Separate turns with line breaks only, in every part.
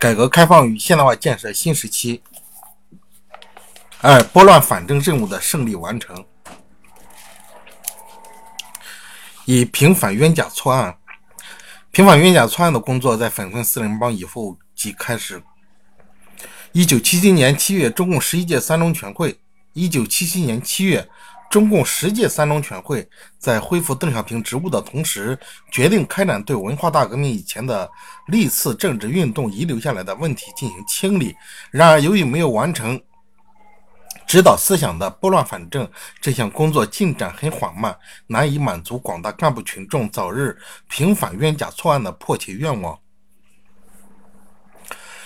改革开放与现代化建设新时期。二、拨乱反正任务的胜利完成。以平反冤假错案，平反冤假错案的工作在粉碎四人帮以后即开始。一九七七年七月，中共十一届三中全会。一九七七年七月，中共十届三中全会在恢复邓小平职务的同时，决定开展对文化大革命以前的历次政治运动遗留下来的问题进行清理。然而，由于没有完成。指导思想的拨乱反正这项工作进展很缓慢，难以满足广大干部群众早日平反冤假错案的迫切愿望。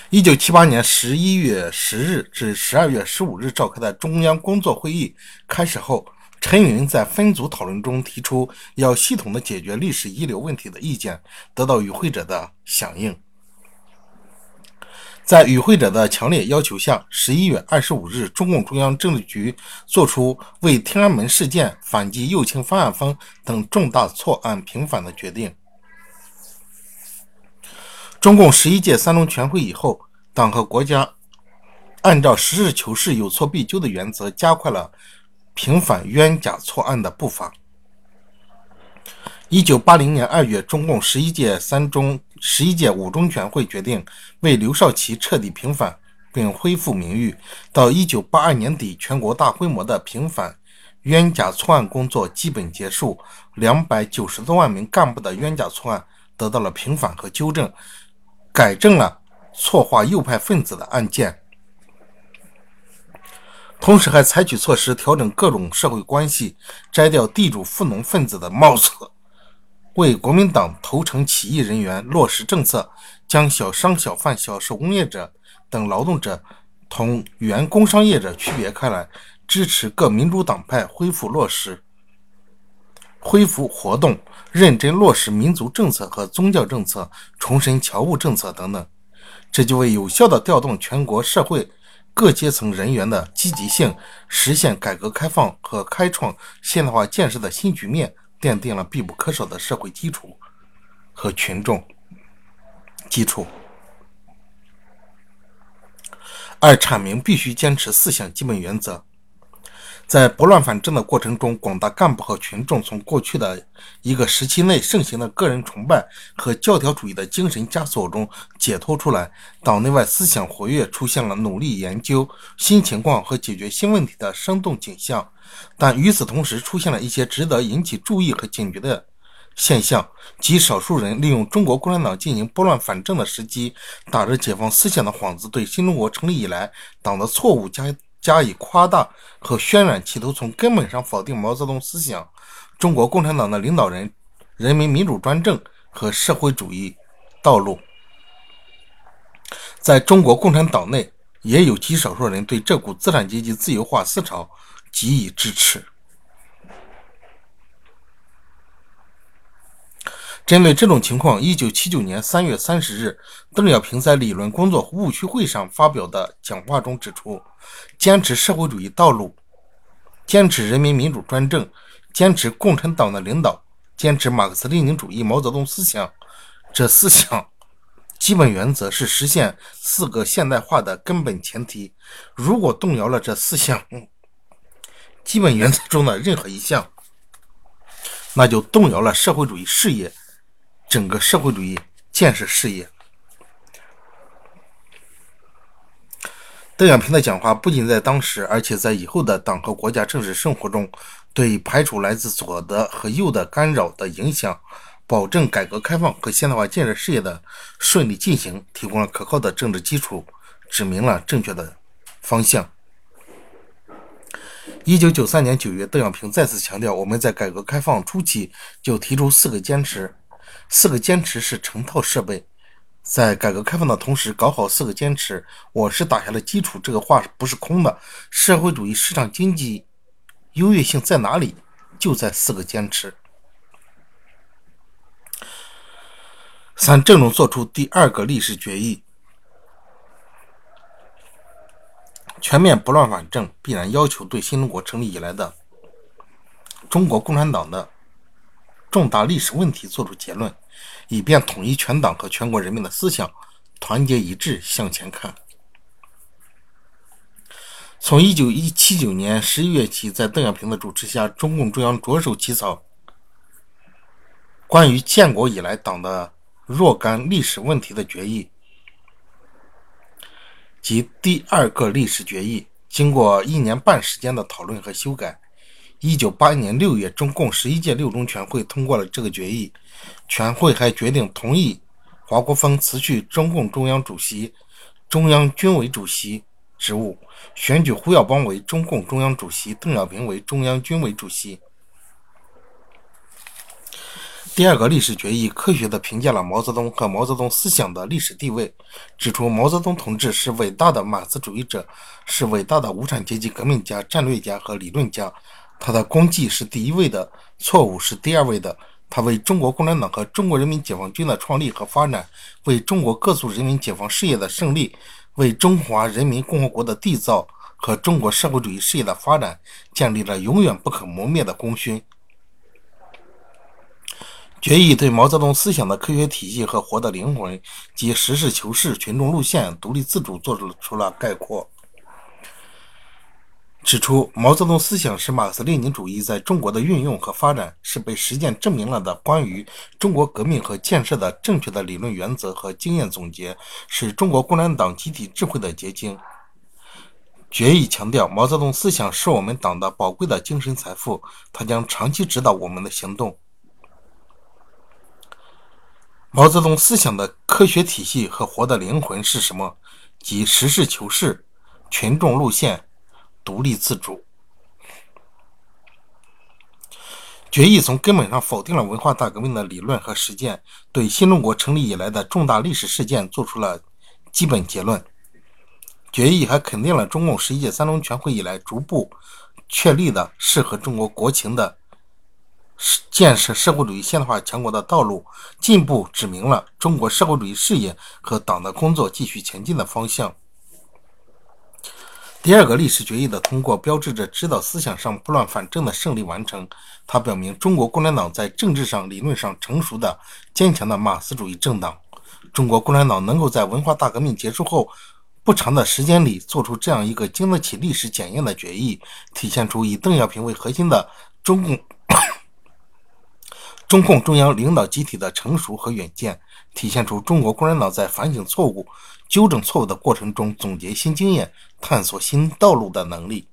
一九七八年十一月十日至十二月十五日召开的中央工作会议开始后，陈云在分组讨论中提出要系统的解决历史遗留问题的意见，得到与会者的响应。在与会者的强烈要求下，十一月二十五日，中共中央政治局作出为天安门事件反击右倾方案风等重大错案平反的决定。中共十一届三中全会以后，党和国家按照实事求是、有错必纠的原则，加快了平反冤假错案的步伐。一九八零年二月，中共十一届三中、十一届五中全会决定为刘少奇彻底平反并恢复名誉。到一九八二年底，全国大规模的平反冤假错案工作基本结束，两百九十多万名干部的冤假错案得到了平反和纠正，改正了错划右派分子的案件，同时还采取措施调整各种社会关系，摘掉地主富农分子的帽子。为国民党投诚起义人员落实政策，将小商小贩、小手工业者等劳动者同原工商业者区别开来，支持各民主党派恢复落实、恢复活动，认真落实民族政策和宗教政策，重申侨务政策等等。这就为有效地调动全国社会各阶层人员的积极性，实现改革开放和开创现代化建设的新局面。奠定了必不可少的社会基础和群众基础。二、阐明必须坚持四项基本原则。在拨乱反正的过程中，广大干部和群众从过去的一个时期内盛行的个人崇拜和教条主义的精神枷锁中解脱出来，党内外思想活跃，出现了努力研究新情况和解决新问题的生动景象。但与此同时，出现了一些值得引起注意和警觉的现象，即少数人利用中国共产党进行拨乱反正的时机，打着解放思想的幌子，对新中国成立以来党的错误加加以夸大和渲染，企图从根本上否定毛泽东思想、中国共产党的领导人、人民民主专政和社会主义道路。在中国共产党内，也有极少数人对这股资产阶级自由化思潮。给予支持。针对这种情况，一九七九年三月三十日，邓小平在理论工作务虚会上发表的讲话中指出：“坚持社会主义道路，坚持人民民主专政，坚持共产党的领导，坚持马克思列宁主义、毛泽东思想，这四项基本原则是实现四个现代化的根本前提。如果动摇了这四项，基本原则中的任何一项，那就动摇了社会主义事业，整个社会主义建设事业。邓小平的讲话不仅在当时，而且在以后的党和国家政治生活中，对排除来自左的和右的干扰的影响，保证改革开放和现代化建设事业的顺利进行，提供了可靠的政治基础，指明了正确的方向。一九九三年九月，邓小平再次强调，我们在改革开放初期就提出四个坚持，四个坚持是成套设备，在改革开放的同时搞好四个坚持，我是打下了基础。这个话不是空的。社会主义市场经济优越性在哪里？就在四个坚持。三，郑重作出第二个历史决议。全面不乱反正，必然要求对新中国成立以来的中国共产党的重大历史问题作出结论，以便统一全党和全国人民的思想，团结一致向前看。从一九一七九年十一月起，在邓小平的主持下，中共中央着手起草关于建国以来党的若干历史问题的决议，及第二个历史决议。经过一年半时间的讨论和修改，一九八一年六月，中共十一届六中全会通过了这个决议。全会还决定同意华国锋辞去中共中央主席、中央军委主席职务，选举胡耀邦为中共中央主席，邓小平为中央军委主席。第二个历史决议科学地评价了毛泽东和毛泽东思想的历史地位，指出毛泽东同志是伟大的马克思主义者，是伟大的无产阶级革命家、战略家和理论家。他的功绩是第一位的，错误是第二位的。他为中国共产党和中国人民解放军的创立和发展，为中国各族人民解放事业的胜利，为中华人民共和国的缔造和中国社会主义事业的发展，建立了永远不可磨灭的功勋。决议对毛泽东思想的科学体系和活的灵魂及实事求是、群众路线、独立自主做出了概括，指出毛泽东思想是马克思列宁主义在中国的运用和发展，是被实践证明了的关于中国革命和建设的正确的理论原则和经验总结，是中国共产党集体智慧的结晶。决议强调，毛泽东思想是我们党的宝贵的精神财富，它将长期指导我们的行动。毛泽东思想的科学体系和活的灵魂是什么？即实事求是、群众路线、独立自主。决议从根本上否定了文化大革命的理论和实践，对新中国成立以来的重大历史事件做出了基本结论。决议还肯定了中共十一届三中全会以来逐步确立的适合中国国情的。建设社会主义现代化强国的道路，进一步指明了中国社会主义事业和党的工作继续前进的方向。第二个历史决议的通过，标志着指导思想上拨乱反正的胜利完成。它表明中国共产党在政治上、理论上成熟的、坚强的马克思主义政党。中国共产党能够在文化大革命结束后不长的时间里做出这样一个经得起历史检验的决议，体现出以邓小平为核心的中共。中共中央领导集体的成熟和远见，体现出中国共产党在反省错误、纠正错误的过程中总结新经验、探索新道路的能力。